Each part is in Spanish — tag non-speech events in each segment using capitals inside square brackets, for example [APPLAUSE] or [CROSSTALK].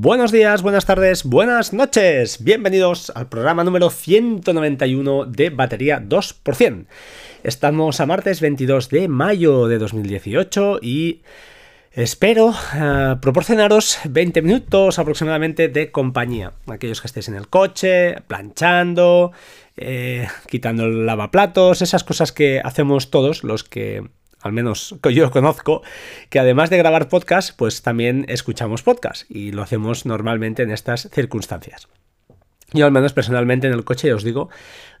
Buenos días, buenas tardes, buenas noches. Bienvenidos al programa número 191 de Batería 2%. Estamos a martes 22 de mayo de 2018 y espero eh, proporcionaros 20 minutos aproximadamente de compañía. Aquellos que estéis en el coche, planchando, eh, quitando el lavaplatos, esas cosas que hacemos todos los que al menos que yo conozco, que además de grabar podcast, pues también escuchamos podcast y lo hacemos normalmente en estas circunstancias. Yo al menos personalmente en el coche, ya os digo,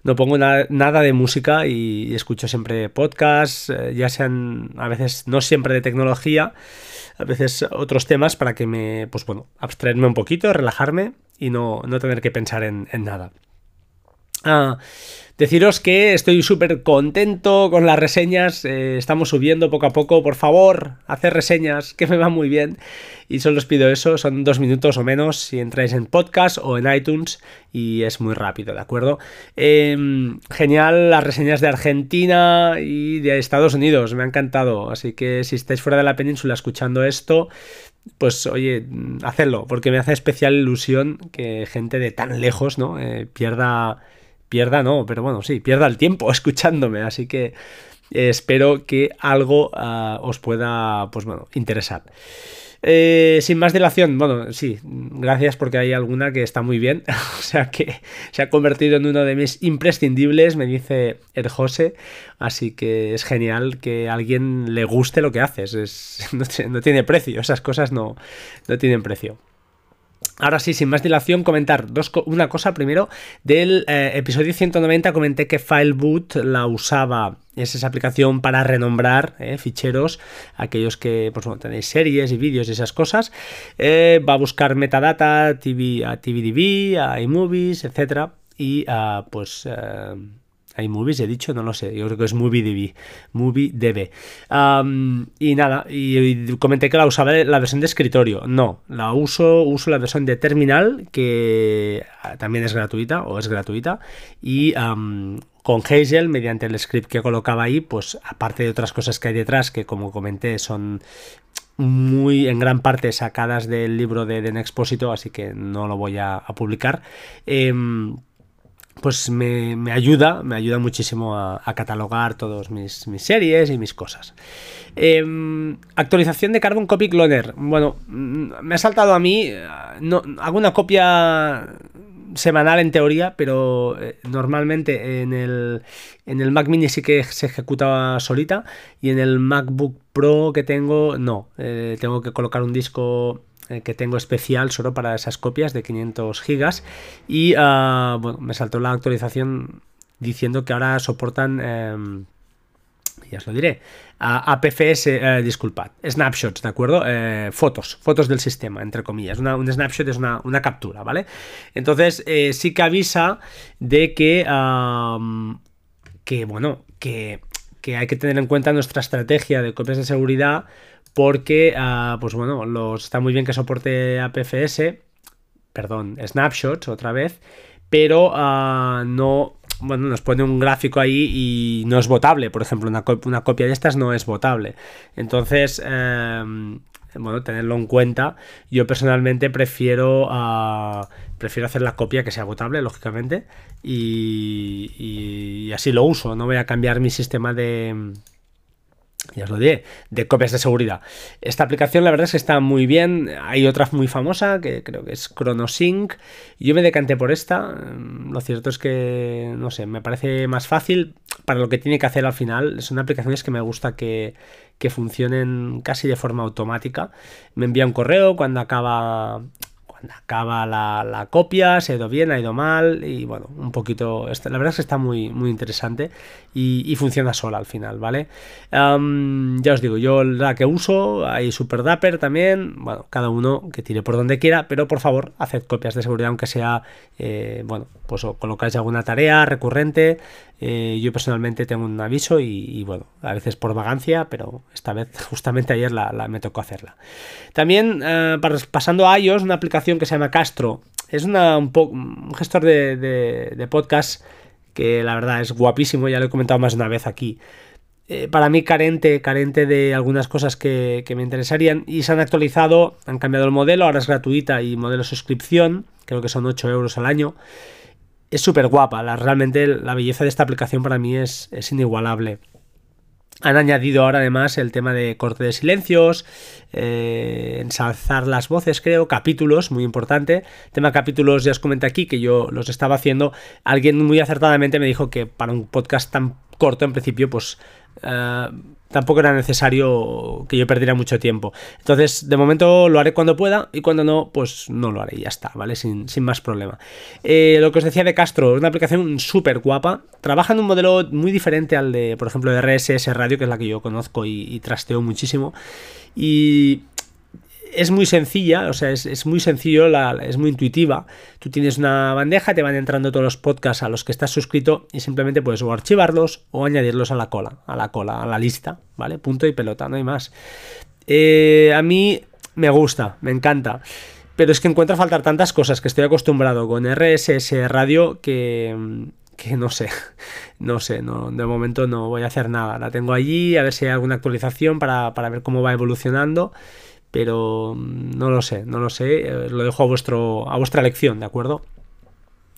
no pongo nada de música y, escucho siempre podcasts, eh, ya sean a veces no siempre de tecnología, a veces otros temas para que me, pues bueno, abstraerme un poquito, relajarme y no, no tener que pensar en, en nada. Ah, Deciros que estoy súper contento con las reseñas, eh, estamos subiendo poco a poco, por favor, hacer reseñas, [LAUGHS] que me va muy bien. Y solo os pido eso, son dos minutos o menos si entráis en podcast o en iTunes y es muy rápido, ¿de acuerdo? Em, genial las reseñas de Argentina y de Estados Unidos, me ha encantado, así que si estáis fuera de la península escuchando esto, pues oye, hacedlo, porque me hace especial ilusión que gente de tan lejos, ¿no? Eh, pierda pierda no, pero bueno, sí, pierda el tiempo [LAUGHS] escuchándome, así que eh, espero que algo ah, os pueda, pues bueno, interesar. Eh, sin más dilación, bueno, sí, gracias porque hay alguna que está muy bien, [LAUGHS] o sea que se ha convertido en uno de mis imprescindibles, me dice el José, así que es genial que a alguien le guste lo que haces, es, [LAUGHS] no, tiene precio, esas cosas no, no tienen precio. Ahora sí, sin más dilación, comentar dos, una cosa primero. Del eh, episodio 190 comenté que FileBoot la usaba, es esa aplicación para renombrar eh, ficheros, aquellos que pues, tenéis series y vídeos y esas cosas. Eh, va a buscar metadata, TV, a TVDB, a iMovies, etc. Y pues hay movies, he dicho, no lo sé. Yo creo que es MovieDB. MovieDB. y nada, y, comenté que la usaba la versión de escritorio. No, la uso, uso la versión de terminal, que ah, también es gratuita o es gratuita. Y con Hazel, mediante el script que colocaba ahí, pues aparte de otras cosas que hay detrás, que como comenté son muy en gran parte sacadas del libro de, de Nexposito, así que no lo voy a, publicar. Em, pues me, ayuda, me ayuda muchísimo a, catalogar todas mis, series y mis cosas. Em, actualización de Carbon Copy Cloner. Bueno, mm, me ha saltado a mí, no, hago una copia semanal en teoría, pero eh, normalmente en el, en el Mac Mini sí que se ejecuta solita y en el MacBook Pro que tengo no, eh, tengo que colocar un disco eh, que tengo especial solo para esas copias de 500 gigas y ah, bueno, me saltó la actualización diciendo que ahora soportan em, ya os lo diré APFS, eh, disculpad, snapshots, ¿de acuerdo? Eh, fotos, fotos del sistema, entre comillas. un snapshot es una, captura, ¿vale? Entonces, sí que avisa de que, que bueno, que, que hay que tener en cuenta nuestra estrategia de copias de seguridad porque, ah, pues bueno, está muy bien que soporte APFS, perdón, snapshots otra vez, pero ah, no, bueno, nos pone un gráfico ahí y no es votable, por ejemplo, una, copia de estas no es votable. Entonces, em, bueno, tenerlo en cuenta. Yo personalmente prefiero, ah, prefiero hacer la copia que sea votable, lógicamente, y, y así lo uso. No voy a cambiar mi sistema de ya os lo diré, de copias de seguridad. Esta aplicación la verdad es que está muy bien. Hay otra muy famosa que creo que es ChronoSync. Yo me decanté por esta. Mm, lo cierto es que, no sé, me parece más fácil para lo que tiene que hacer al final. Son aplicaciones que me gusta que, que funcionen casi de forma automática. Me envía un correo cuando acaba acaba la, copia, se ha ido bien, ha ido mal y bueno, un poquito, la verdad es que está muy, muy interesante y, funciona sola al final, ¿vale? ya os digo, yo la que uso, hay Super Dapper también, bueno, cada uno que tire por donde quiera, pero por favor, haced copias de seguridad aunque sea, eh, bueno, pues colocáis alguna tarea recurrente, eh, yo personalmente tengo un aviso y, bueno, a veces por vagancia, pero esta vez [LAUGHS] justamente ayer la, me tocó hacerla. También eh, pasando a iOS, una aplicación que se llama Castro. Es una, un, gestor de, podcast que la verdad es guapísimo, ya lo he comentado más de una vez aquí. eh, para mí carente, carente de algunas cosas que, me interesarían y se han actualizado, han cambiado el modelo, ahora es gratuita y modelo suscripción, creo que son 8 euros al año. Es súper guapa, la, realmente la belleza de esta aplicación para mí es, es inigualable. Han añadido ahora además el tema de corte de silencios, eh, ensalzar las voces, creo, capítulos, muy importante. tema capítulos ya os comenté aquí que yo los estaba haciendo. Alguien muy acertadamente me dijo que para un podcast tan corto en principio, pues eh, tampoco era necesario que yo perdiera mucho tiempo. Entonces, de momento lo haré cuando pueda y cuando no, pues no lo haré y ya está, ¿vale? Sin, más problema. Eh, lo que os decía de Castro, una aplicación súper guapa. Trabaja en un modelo muy diferente al de, por ejemplo, de RSS Radio, que es la que yo conozco y trasteo muchísimo. Y es muy sencilla, o sea, es, muy sencillo, es muy intuitiva. Tú tienes una bandeja, te van entrando todos los podcasts a los que estás suscrito y simplemente puedes o archivarlos o añadirlos a la cola, a la cola, a la lista, ¿vale? Punto y pelota, no hay más. Eh, a mí me gusta, me encanta. Pero es que encuentro faltar tantas cosas que estoy acostumbrado con RSS Radio que, que no sé, [LAUGHS] no sé, no, de momento no voy a hacer nada. La tengo allí, a ver si hay alguna actualización para, para ver cómo va evolucionando pero mm, no lo sé, no lo sé, eh, lo dejo a, vuestro, a vuestra elección, ¿de acuerdo?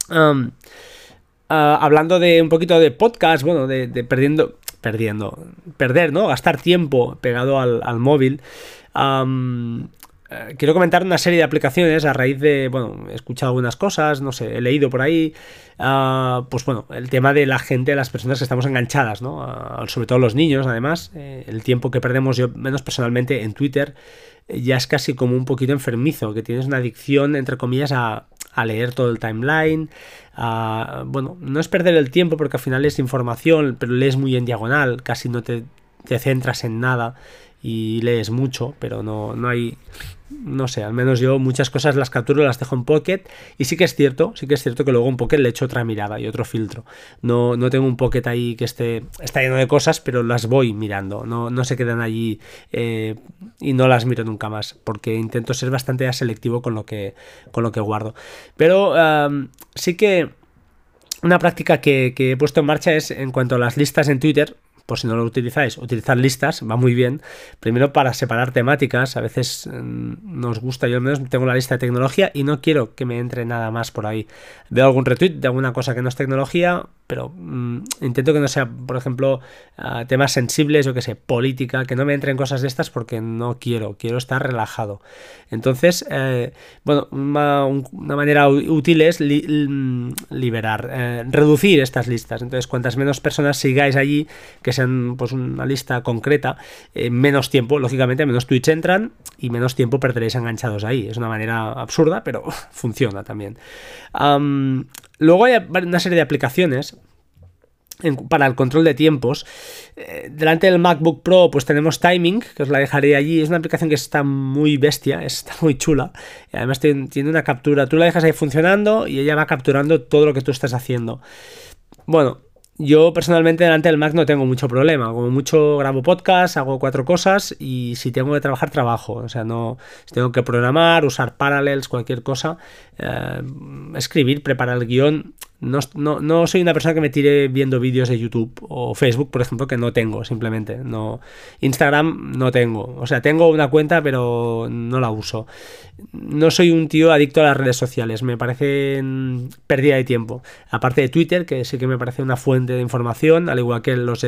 Ah, hablando de un poquito de podcast, bueno, de, perdiendo, perdiendo, perder, ¿no? Gastar tiempo pegado al, móvil. Eh, quiero comentar una serie de aplicaciones a raíz de, bueno, he escuchado algunas cosas, no sé, he leído por ahí, ah, pues bueno, el tema de la gente, las personas que estamos enganchadas, ¿no? Sobre todo los niños, además, eh, el tiempo que perdemos yo, menos personalmente, en Twitter, ya es casi como un poquito enfermizo, que tienes una adicción, entre comillas, a, leer todo el timeline. bueno, no es perder el tiempo porque al final es información, pero lees muy en diagonal, casi no te, te centras en nada y lees mucho, pero no, no hay no sé, al menos yo muchas cosas las capturo, las dejo en Pocket y sí que es cierto, sí que es cierto que luego en Pocket le echo otra mirada y otro filtro. No, no tengo un Pocket ahí que esté está lleno de cosas, pero las voy mirando, no, no se quedan allí eh, y no las miro nunca más, porque intento ser bastante selectivo con lo que, con lo que guardo. Pero sí que una práctica que, que he puesto en marcha es en cuanto a las listas en Twitter, por si no lo utilizáis, utilizar listas, va muy bien. Primero para separar temáticas, a veces mm, nos gusta, yo al menos tengo la lista de tecnología y no quiero que me entre nada más por ahí. Veo algún retweet de alguna cosa que no es tecnología, pero mm, intento que no sea, por ejemplo, ah, temas sensibles, o que sé, política, que no me entren cosas de estas porque no quiero, quiero estar relajado. Entonces, eh, bueno, una, manera útil es mm, liberar, eh, reducir estas listas. Entonces, cuantas menos personas sigáis allí, que sean pues una lista concreta, eh, menos tiempo, lógicamente, menos tweets entran y menos tiempo perderéis enganchados ahí. Es una manera absurda, pero [LAUGHS] funciona también. Luego hay una serie de aplicaciones para el control de tiempos. Eh, delante del MacBook Pro pues tenemos Timing, que os la dejaré allí. Es una aplicación que está muy bestia, [LAUGHS] está muy chula. Además tiene una captura. Tú la dejas ahí funcionando y ella va capturando todo lo que tú estás haciendo. Bueno, yo personalmente delante del Mac no tengo mucho problema. Como mucho grabo podcast, hago cuatro cosas y si tengo que trabajar, trabajo. O sea, no si tengo que programar, usar parallels, cualquier cosa, eh, escribir, preparar el guion. No, soy una persona que me tire viendo vídeos de YouTube o Facebook, por ejemplo, que no tengo, simplemente. No, Instagram no tengo. O sea, tengo una cuenta, pero no la uso. No soy un tío adicto a las redes sociales. Me parece pérdida de tiempo. Aparte de Twitter, que sí que me parece una fuente de información, al igual que los,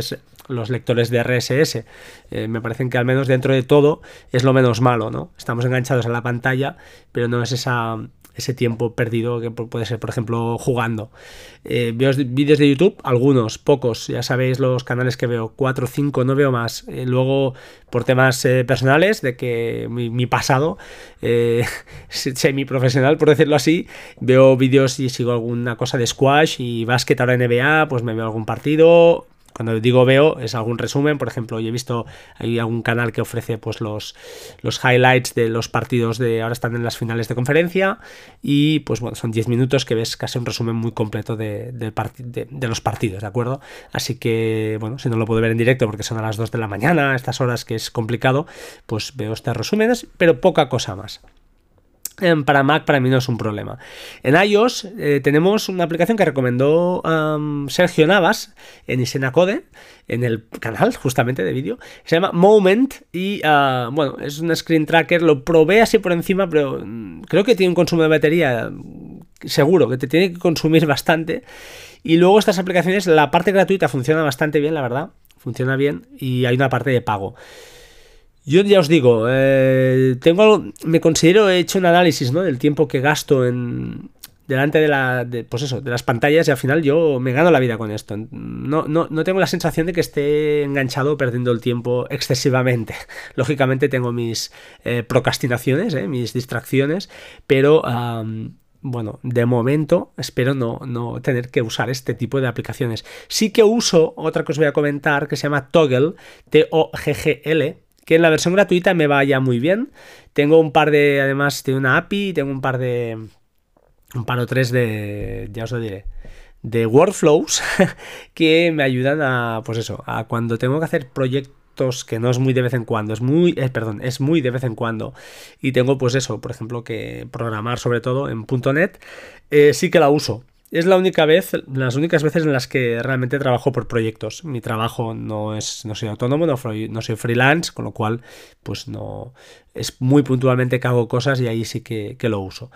los lectores de RSS. Eh, me parecen que al menos dentro de todo es lo menos malo, ¿no? Estamos enganchados a la pantalla, pero no es esa ese tiempo perdido que puede ser, por ejemplo, jugando. Eh, veo vídeos de YouTube, algunos, pocos, ya sabéis los canales que veo, 4 o 5, no veo más. Eh, luego, por temas eh, personales, de que mi, pasado, [LAUGHS] semi-profesional, por decirlo así, veo vídeos y sigo alguna cosa de squash y básquet ahora NBA, pues me veo algún partido, cuando digo veo, es algún resumen. Por ejemplo, yo he visto, hay algún canal que ofrece pues los, los highlights de los partidos de ahora están en las finales de conferencia. Y pues bueno, son 10 minutos que ves casi un resumen muy completo de, de, los partidos, ¿de acuerdo? Así que, bueno, si no lo puedo ver en directo porque son a las 2 de la mañana, estas horas que es complicado, pues veo estos resúmenes, pero poca cosa más. Em, para Mac para mí no es un problema. En iOS eh, tenemos una aplicación que recomendó Sergio Navas en Isenacode, en el canal justamente de vídeo. Se llama Moment y ah, bueno, es un screen tracker. Lo probé así por encima, pero mm, creo que tiene un consumo de batería seguro, que te tiene que consumir [LAUGHS] bastante. Y luego estas aplicaciones, la parte gratuita funciona bastante bien, la verdad. Funciona bien y hay una parte de pago. Yo ya os digo, eh, tengo, me considero, he hecho un análisis ¿no? del tiempo que gasto en, delante de, la, pues eso, de las pantallas y al final yo me gano la vida con esto. No, no, tengo la sensación de que esté enganchado perdiendo el tiempo excesivamente. [LAUGHS] Lógicamente tengo mis eh, procrastinaciones, eh, mis distracciones, pero... bueno, de momento espero no, no, tener que usar este tipo de aplicaciones. Sí que uso otra que os voy a comentar que se llama Toggle, T-O-G-G-L, que en la versión gratuita me vaya muy bien. Tengo un par de, además, de una API, tengo un par de, un par o tres de, ya os lo diré, de workflows [LAUGHS] que me ayudan a, pues eso, a cuando tengo que hacer proyectos que no es muy de vez en cuando, es muy, eh, perdón, es muy de vez en cuando y tengo pues eso, por ejemplo, que programar sobre todo en .NET, eh, sí que la uso es la única vez, las únicas veces en las que realmente trabajo por proyectos. Mi trabajo no es, no soy autónomo, no, no soy freelance, con lo cual, pues no, es muy puntualmente que hago cosas y ahí sí que, que lo uso.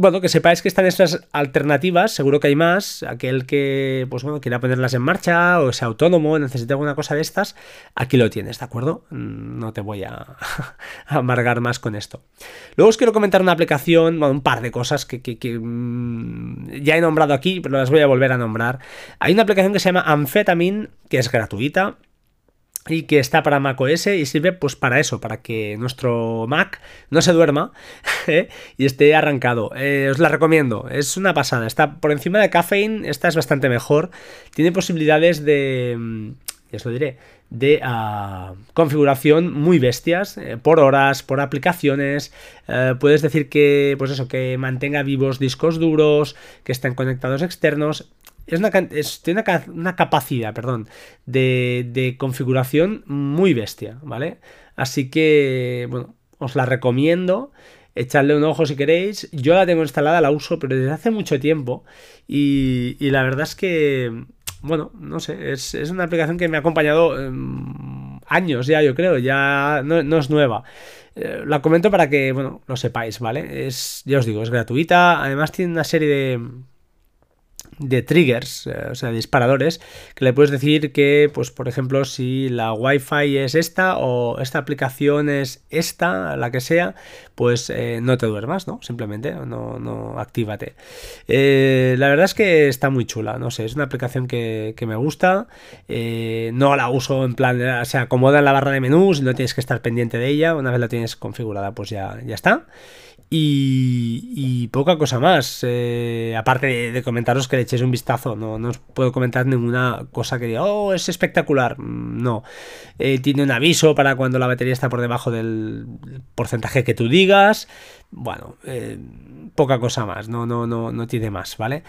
Bueno, que sepáis que están estas alternativas, seguro que hay más. Aquel que, pues bueno, quiera ponerlas en marcha o sea autónomo, necesite alguna cosa de estas, aquí lo tienes, ¿de acuerdo? Mm, no te voy a, [LAUGHS] amargar más con esto. Luego os quiero comentar una aplicación, bueno, un par de cosas que, que, mm, ya he nombrado aquí, pero las voy a volver a nombrar. Hay una aplicación que se llama Amphetamine, que es gratuita y que está para Mac OS y sirve pues para eso, para que nuestro Mac no se duerma [LAUGHS] ¿eh? y esté arrancado. Eh, os la recomiendo, es una pasada, está por encima de Caffeine, esta es bastante mejor, tiene posibilidades de, mm, ya os lo diré, de ah, configuración muy bestias, eh, por horas, por aplicaciones, puedes decir que, pues eso, que mantenga vivos discos duros, que estén conectados externos, es una, tiene una, capacidad, perdón, de, configuración muy bestia, ¿vale? Así que, bueno, os la recomiendo. Echadle un ojo si queréis. Yo la tengo instalada, la uso, pero desde hace mucho tiempo. Y, la verdad es que, bueno, no sé, es, una aplicación que me ha acompañado em, años ya, yo creo. Ya no, no es nueva. Eh, la comento para que, bueno, lo sepáis, ¿vale? Es, ya os digo, es gratuita. Además tiene una serie de de triggers, eh, o sea, disparadores, que le puedes decir que, pues, por ejemplo, si la Wi-Fi es esta o esta aplicación es esta, la que sea, pues eh, no te duermas, ¿no? Simplemente, no, no actívate. Eh, la verdad es que está muy chula, no sé, es una aplicación que, me gusta, no la uso en plan, se acomoda en la barra de menús, no tienes que estar pendiente de ella, una vez la tienes configurada, pues ya, ya está. Y, poca cosa más. Eh, aparte de, comentaros que le echéis un vistazo, no, os puedo comentar ninguna cosa que diga, oh, es espectacular. Mm, no. Eh, tiene un aviso para cuando la batería está por debajo del porcentaje que tú digas. Bueno, eh, poca cosa más, no, no, no, no tiene más, ¿vale?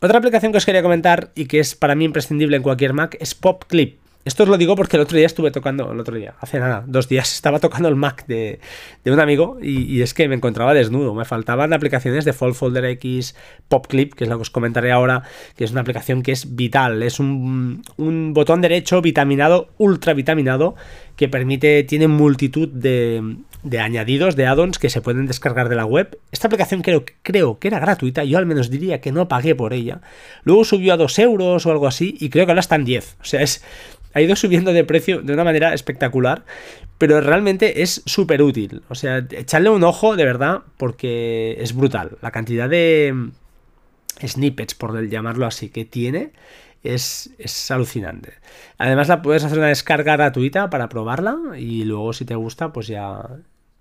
Otra aplicación que os quería comentar y que es para mí imprescindible en cualquier Mac es PopClip. Esto os lo digo porque el otro día estuve tocando, el otro día, hace nada, dos días, estaba tocando el Mac de, un amigo y, es que me encontraba desnudo. Me faltaban aplicaciones de Fall Folder X, PopClip, que es lo que os comentaré ahora, que es una aplicación que es vital. Es un, un botón derecho vitaminado, ultra vitaminado, que permite, tiene multitud de, de añadidos, de add-ons que se pueden descargar de la web. Esta aplicación creo, creo que era gratuita, yo al menos diría que no pagué por ella. Luego subió a 2 euros o algo así y creo que ahora está en 10. O sea, es ha ido subiendo de precio de una manera espectacular, pero realmente es súper útil. O sea, echarle un ojo de verdad porque es brutal. La cantidad de snippets, por llamarlo así, que tiene es, es, alucinante. Además, la puedes hacer una descarga gratuita para probarla y luego si te gusta, pues ya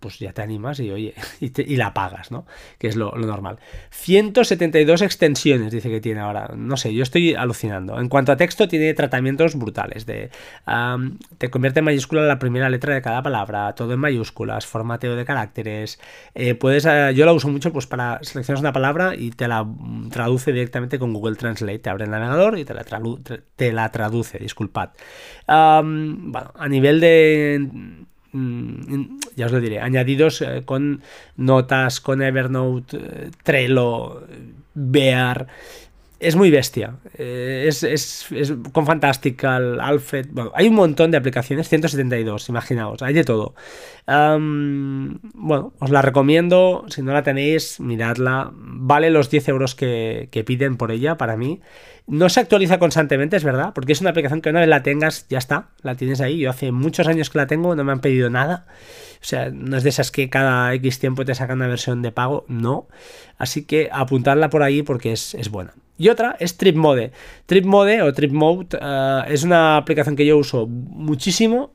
pues ya te animas y oye, [LAUGHS] y, la pagas, ¿no? Que es lo, normal. 172 extensiones dice que tiene ahora. No sé, yo estoy alucinando. En cuanto a texto, tiene tratamientos brutales. De, te convierte en mayúscula la primera letra de cada palabra, todo en mayúsculas, formateo de caracteres. Eh, puedes, eh, yo la uso mucho pues para seleccionar una palabra y te la traduce directamente con Google Translate. Te abre el navegador y te la, te la traduce, disculpad. bueno, a nivel de mm, ya os lo diré, añadidos eh, con notas, con Evernote, eh, Trello, Bear es muy bestia. Eh, es, es, es, con Fantastical, Alfred. Bueno, hay un montón de aplicaciones, 172, imaginaos, hay de todo. bueno, os la recomiendo. Si no la tenéis, miradla. Vale los 10 euros que, que piden por ella para mí. No se actualiza constantemente, es verdad, porque es una aplicación que una vez la tengas, ya está, la tienes ahí. Yo hace muchos años que la tengo, no me han pedido nada. O sea, no es de esas que cada X tiempo te sacan una versión de pago, no. Así que apuntarla por ahí porque es, buena. Y otra es Trip Mode. Trip Mode o Trip Mode eh, es una aplicación que yo uso muchísimo.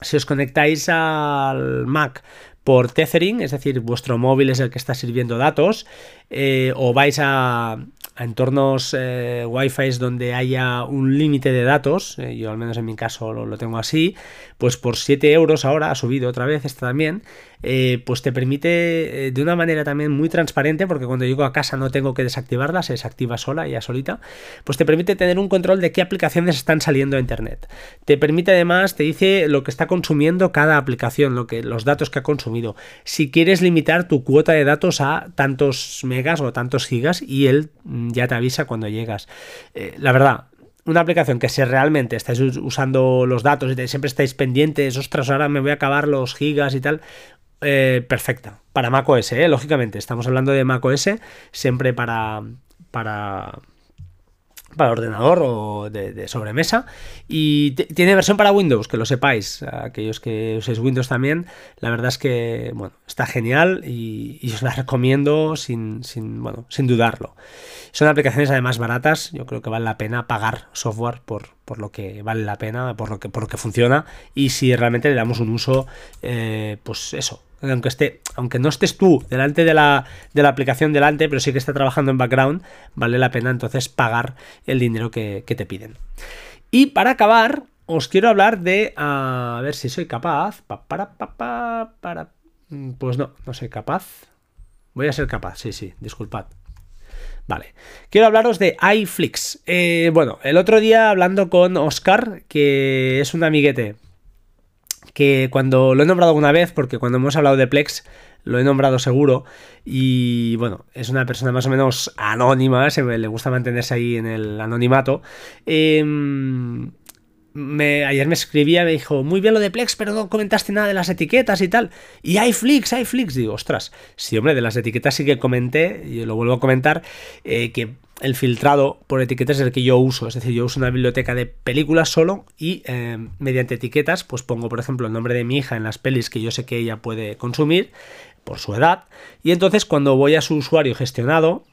Si os conectáis al Mac por tethering, es decir, vuestro móvil es el que está sirviendo datos, eh, o vais a, entornos eh, Wi-Fi donde haya un límite de datos, eh, yo al menos en mi caso lo, tengo así, pues por 7 euros ahora ha subido otra vez, esta también, eh, pues te permite de una manera también muy transparente, porque cuando llego a casa no tengo que desactivarla, se desactiva sola, ya solita, pues te permite tener un control de qué aplicaciones están saliendo a Internet. Te permite además, te dice lo que está consumiendo cada aplicación, lo que, los datos que ha consumido. Si quieres limitar tu cuota de datos a tantos megas o tantos gigas y él ya te avisa cuando llegas. Eh, la verdad, una aplicación que si realmente estáis usando los datos y siempre estáis pendientes, ostras, ahora me voy a acabar los gigas y tal, eh, perfecta. Para macOS, ¿eh? lógicamente, estamos hablando de macOS, siempre para, para, para ordenador o de, sobremesa. Y tiene versión para Windows, que lo sepáis. Aquellos que uséis Windows también, la verdad es que bueno, está genial y, os la recomiendo sin, sin, bueno, sin dudarlo. Son aplicaciones además baratas, yo creo que vale la pena pagar software por, por lo que vale la pena, por lo que, por lo que funciona y si realmente le damos un uso, eh, pues eso, aunque esté, aunque no estés tú delante de la, de la aplicación delante, pero sí que está trabajando en background, vale la pena entonces pagar el dinero que, te piden. Y para acabar, os quiero hablar de, a ver si soy capaz, para, para, para, pues no, no soy capaz. Voy a ser capaz, sí, sí, disculpad. Vale, quiero hablaros de iFlix. Eh, bueno, el otro día hablando con Oscar, que es un amiguete que cuando lo he nombrado alguna vez, porque cuando hemos hablado de Plex lo he nombrado seguro y bueno, es una persona más o menos anónima, se le gusta mantenerse ahí en el anonimato. Em, me, ayer me escribía, me dijo, muy bien lo de Plex, pero no comentaste nada de las etiquetas y tal. Y hay Flix, hay Flix. Digo, ostras, sí, hombre, de las etiquetas sí que comenté, y lo vuelvo a comentar, eh, que el filtrado por etiquetas es el que yo uso. Es decir, yo uso una biblioteca de películas solo y eh, mediante etiquetas, pues pongo, por ejemplo, el nombre de mi hija en las pelis que yo sé que ella puede consumir por su edad. Y entonces cuando voy a su usuario gestionado,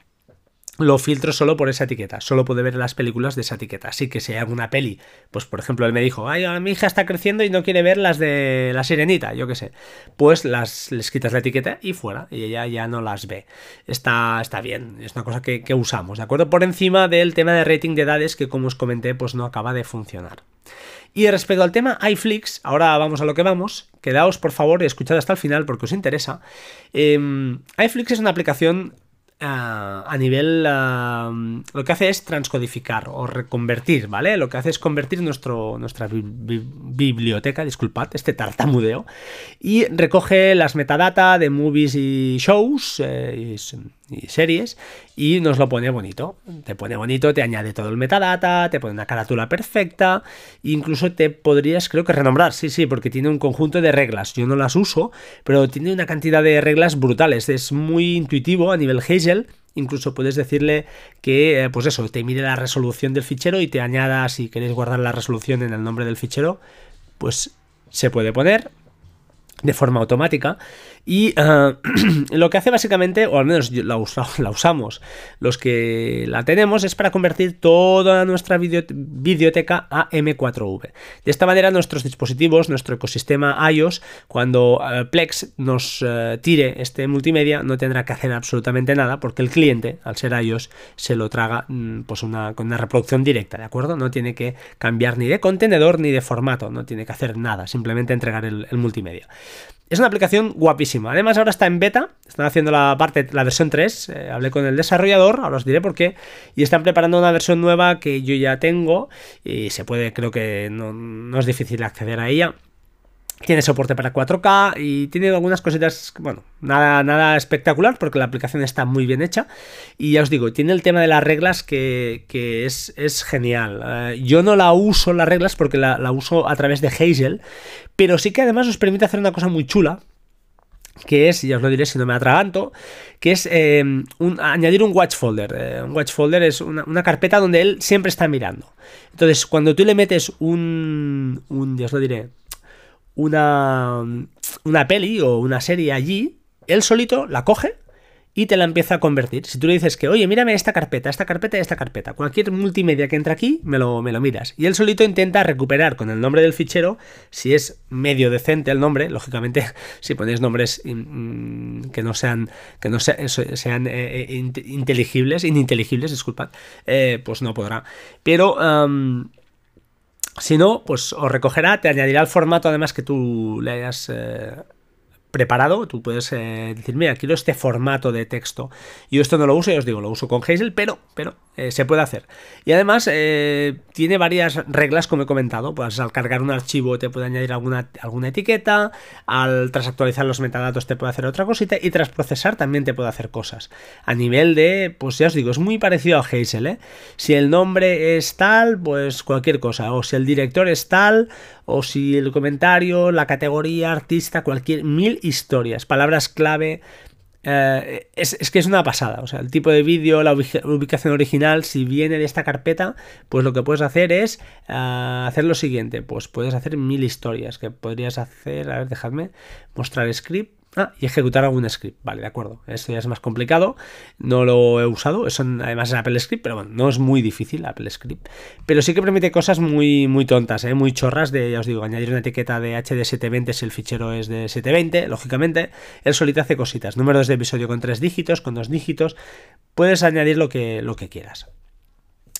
lo filtro solo por esa etiqueta, solo puede ver las películas de esa etiqueta. Así que si hay alguna peli, pues por ejemplo él me dijo, ay, mi hija está creciendo y no quiere ver las de la sirenita, yo qué sé, pues las les quitas la etiqueta y fuera, y ella ya no las ve. Está, está bien, es una cosa que, que usamos, ¿de acuerdo? Por encima del tema de rating de edades que como os comenté, pues no acaba de funcionar. Y respecto al tema iFlix, ahora vamos a lo que vamos. Quedaos por favor y escuchad hasta el final porque os interesa. Eh, iFlix es una aplicación a nivel lo que hace es transcodificar o reconvertir, ¿vale? Lo que hace es convertir nuestro, nuestra biblioteca, disculpad, este tartamudeo, y recoge las metadata de movies y shows eh, series y nos lo pone bonito. Te pone bonito, te añade todo el metadata, te pone una carátula perfecta, incluso te podrías, creo que renombrar, sí, sí, porque tiene un conjunto de reglas. Yo no las uso, pero tiene una cantidad de reglas brutales. Es muy intuitivo a nivel Hazel Incluso puedes decirle que, eh, pues eso, te mire la resolución del fichero y te añada, si queréis guardar la resolución en el nombre del fichero, pues se puede poner de forma automática y eh, [CLEARS THROAT] lo que hace básicamente, o al menos [LAUGHS] la, usamos los que la tenemos, es para convertir toda nuestra videoteca a M4V. De esta manera nuestros dispositivos, nuestro ecosistema iOS, cuando eh, Plex nos eh, tire este multimedia, no tendrá que hacer absolutamente nada porque el cliente, al ser iOS, se lo traga mm, pues con una reproducción directa, ¿de acuerdo? No tiene que cambiar ni de contenedor ni de formato, no tiene que hacer nada, simplemente entregar el multimedia. Es una aplicación guapísima. Además, ahora está en beta. Están haciendo la parte, la versión 3. Eh, hablé con el desarrollador, ahora os diré por qué. Y están preparando una versión nueva que yo ya tengo. Y se puede, creo que no, no es difícil acceder a ella Tiene soporte para 4K y tiene algunas cositas, bueno, nada, nada espectacular porque la aplicación está muy bien hecha. Y ya os digo, tiene el tema de las reglas que, es, es, genial. Eh, yo no la uso las reglas porque la, la, uso a través de Hazel, pero sí que además os permite hacer una cosa muy chula, que es, ya os lo diré si no me atraganto, que es eh, añadir un watch folder. Eh, un watch folder es una, carpeta donde él siempre está mirando. Entonces, cuando tú le metes un, un ya os lo diré, una, una peli o una serie allí, él solito la coge y te la empieza a convertir. Si tú le dices que, oye, mírame esta carpeta, esta carpeta y esta carpeta, cualquier multimedia que entre aquí, me lo, me lo miras. Y él solito intenta recuperar con el nombre del fichero, si es medio decente el nombre, lógicamente, [LAUGHS] si ponéis nombres mm, que no sean, que no sean eh, eh, inteligibles, ininteligibles, disculpad, eh, pues no podrá. Pero... si no, pues os recogerá, te añadirá el formato además que tú le hayas preparado, tú puedes eh, decir, mira, quiero este formato de texto. Yo esto no lo uso, ya os digo, lo uso con Hazel, pero, pero eh, se puede hacer. Y además eh, tiene varias reglas, como he comentado, pues al cargar un archivo te puede añadir alguna, alguna etiqueta, al tras actualizar los metadatos te puede hacer otra cosita, y tras procesar también te puede hacer cosas. A nivel de, pues ya os digo, es muy parecido a Hazel, ¿eh? Si el nombre es tal, pues cualquier cosa, o si el director es tal, o si el comentario, la categoría, artista, cualquier mil historias, palabras clave. Eh, es, que es una pasada. O sea, el tipo de vídeo, la ubicación original, si viene de esta carpeta, pues lo que puedes hacer es eh, hacer lo siguiente. Pues puedes hacer mil historias que podrías hacer. A ver, dejadme mostrar script. Ah, y ejecutar algún script. Vale, de acuerdo. Esto ya es más complicado. No lo he usado. Eso además es Apple Script, pero bueno, no es muy difícil Apple Script. Pero sí que permite cosas muy, muy tontas, ¿eh? muy chorras de, ya os digo, añadir una etiqueta de HD720 si el fichero es de 720, lógicamente. Él solito hace cositas. Números de episodio con tres dígitos, con dos dígitos. Puedes añadir lo que, lo que quieras.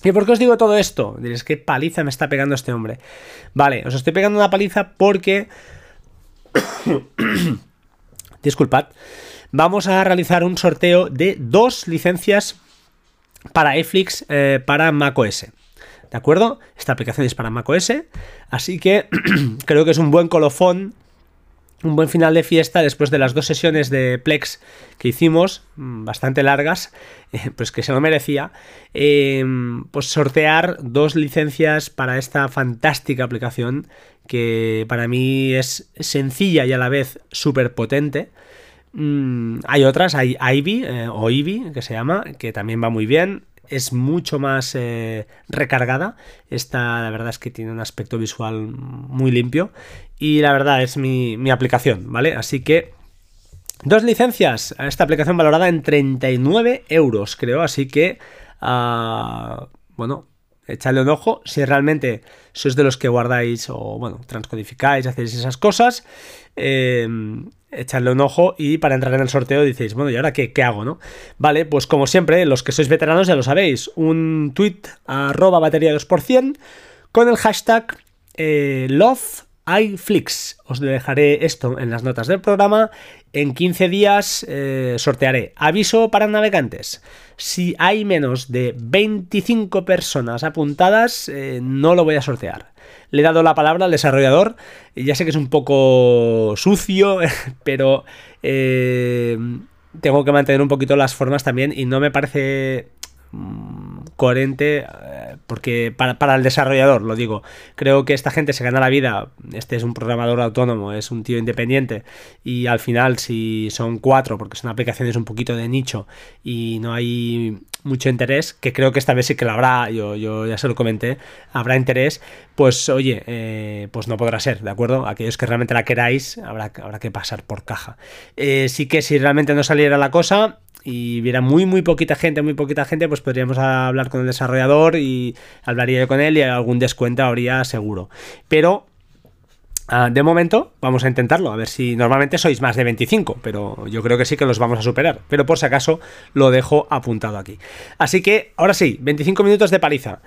¿Y por qué os digo todo esto? Diréis, ¿qué paliza me está pegando este hombre? Vale, os estoy pegando una paliza porque... disculpad, vamos a realizar un sorteo de dos licencias para Netflix eh, para macOS. ¿De acuerdo? Esta aplicación es para macOS, así que [CLEARS THROAT] creo que es un buen colofón, un buen final de fiesta después de las dos sesiones de Plex que hicimos, mm, bastante largas, [LAUGHS] eh, pues que se lo merecía, em, pues sortear dos licencias para esta fantástica aplicación que para mí es sencilla y a la vez súper potente. Mm, hay otras, hay Ivy eh, o Ivy que se llama, que también va muy bien. Es mucho más eh, recargada. Esta, la verdad es que tiene un aspecto visual muy limpio. Y la verdad es mi, aplicación, ¿vale? Así que Dos licencias. Esta aplicación valorada en 39 euros, creo. Así que, ah, bueno, echadle un ojo si realmente sois de los que guardáis o, bueno, transcodificáis, hacéis esas cosas. Eh, echadle un ojo y para entrar en el sorteo dices, bueno, ¿y ahora qué, qué, hago, no? Vale, pues como siempre, los que sois veteranos ya lo sabéis, un tweet arroba batería 2% con el hashtag eh, love iFlix. Os dejaré esto en las notas del programa. En 15 días eh, sortearé. Aviso para navegantes. Si hay menos de 25 personas apuntadas, eh, no lo voy a sortear. Le he dado la palabra al desarrollador. Ya sé que es un poco sucio, [LAUGHS] pero eh, tengo que mantener un poquito las formas también y no me parece mm, coherente porque para, el desarrollador, lo digo, creo que esta gente se gana la vida, este es un programador autónomo, es un tío independiente y al final si son cuatro, porque son aplicaciones un poquito de nicho y no hay mucho interés, que creo que esta vez sí que lo habrá, yo, yo ya se lo comenté, habrá interés, pues oye, eh, pues no podrá ser, ¿de acuerdo? Aquellos que realmente la queráis, habrá, habrá que pasar por caja. Eh, sí que si realmente no saliera la cosa, y viera muy muy poquita gente, muy poquita gente, pues podríamos hablar con el desarrollador y hablaría yo con él y algún descuento habría seguro. Pero ah, de momento vamos a intentarlo, a ver si normalmente sois más de 25, pero yo creo que sí que los vamos a superar. Pero por si acaso lo dejo apuntado aquí. Así que ahora sí, 25 minutos de paliza.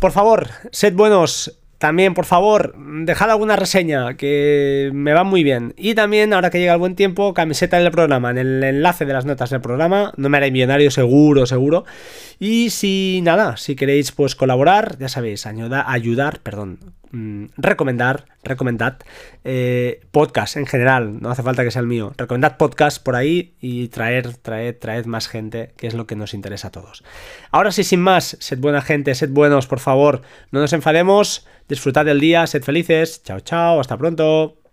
Por favor, sed buenos, también, por favor, dejad alguna reseña que me va muy bien. Y también, ahora que llega el buen tiempo, camiseta del programa, en el enlace de las notas del programa. No me haré millonario, seguro, seguro. Y si nada, si queréis pues colaborar, ya sabéis, ayudar, ayudar, perdón, mm, recomendar, recomendad eh, podcast en general, no hace falta que sea el mío, recomendad podcast por ahí y traer, traed, traed más gente, que es lo que nos interesa a todos. Ahora sí, sin más, sed buena gente, sed buenos, por favor, no nos enfademos, disfrutad del día, sed felices, chao, chao, hasta pronto.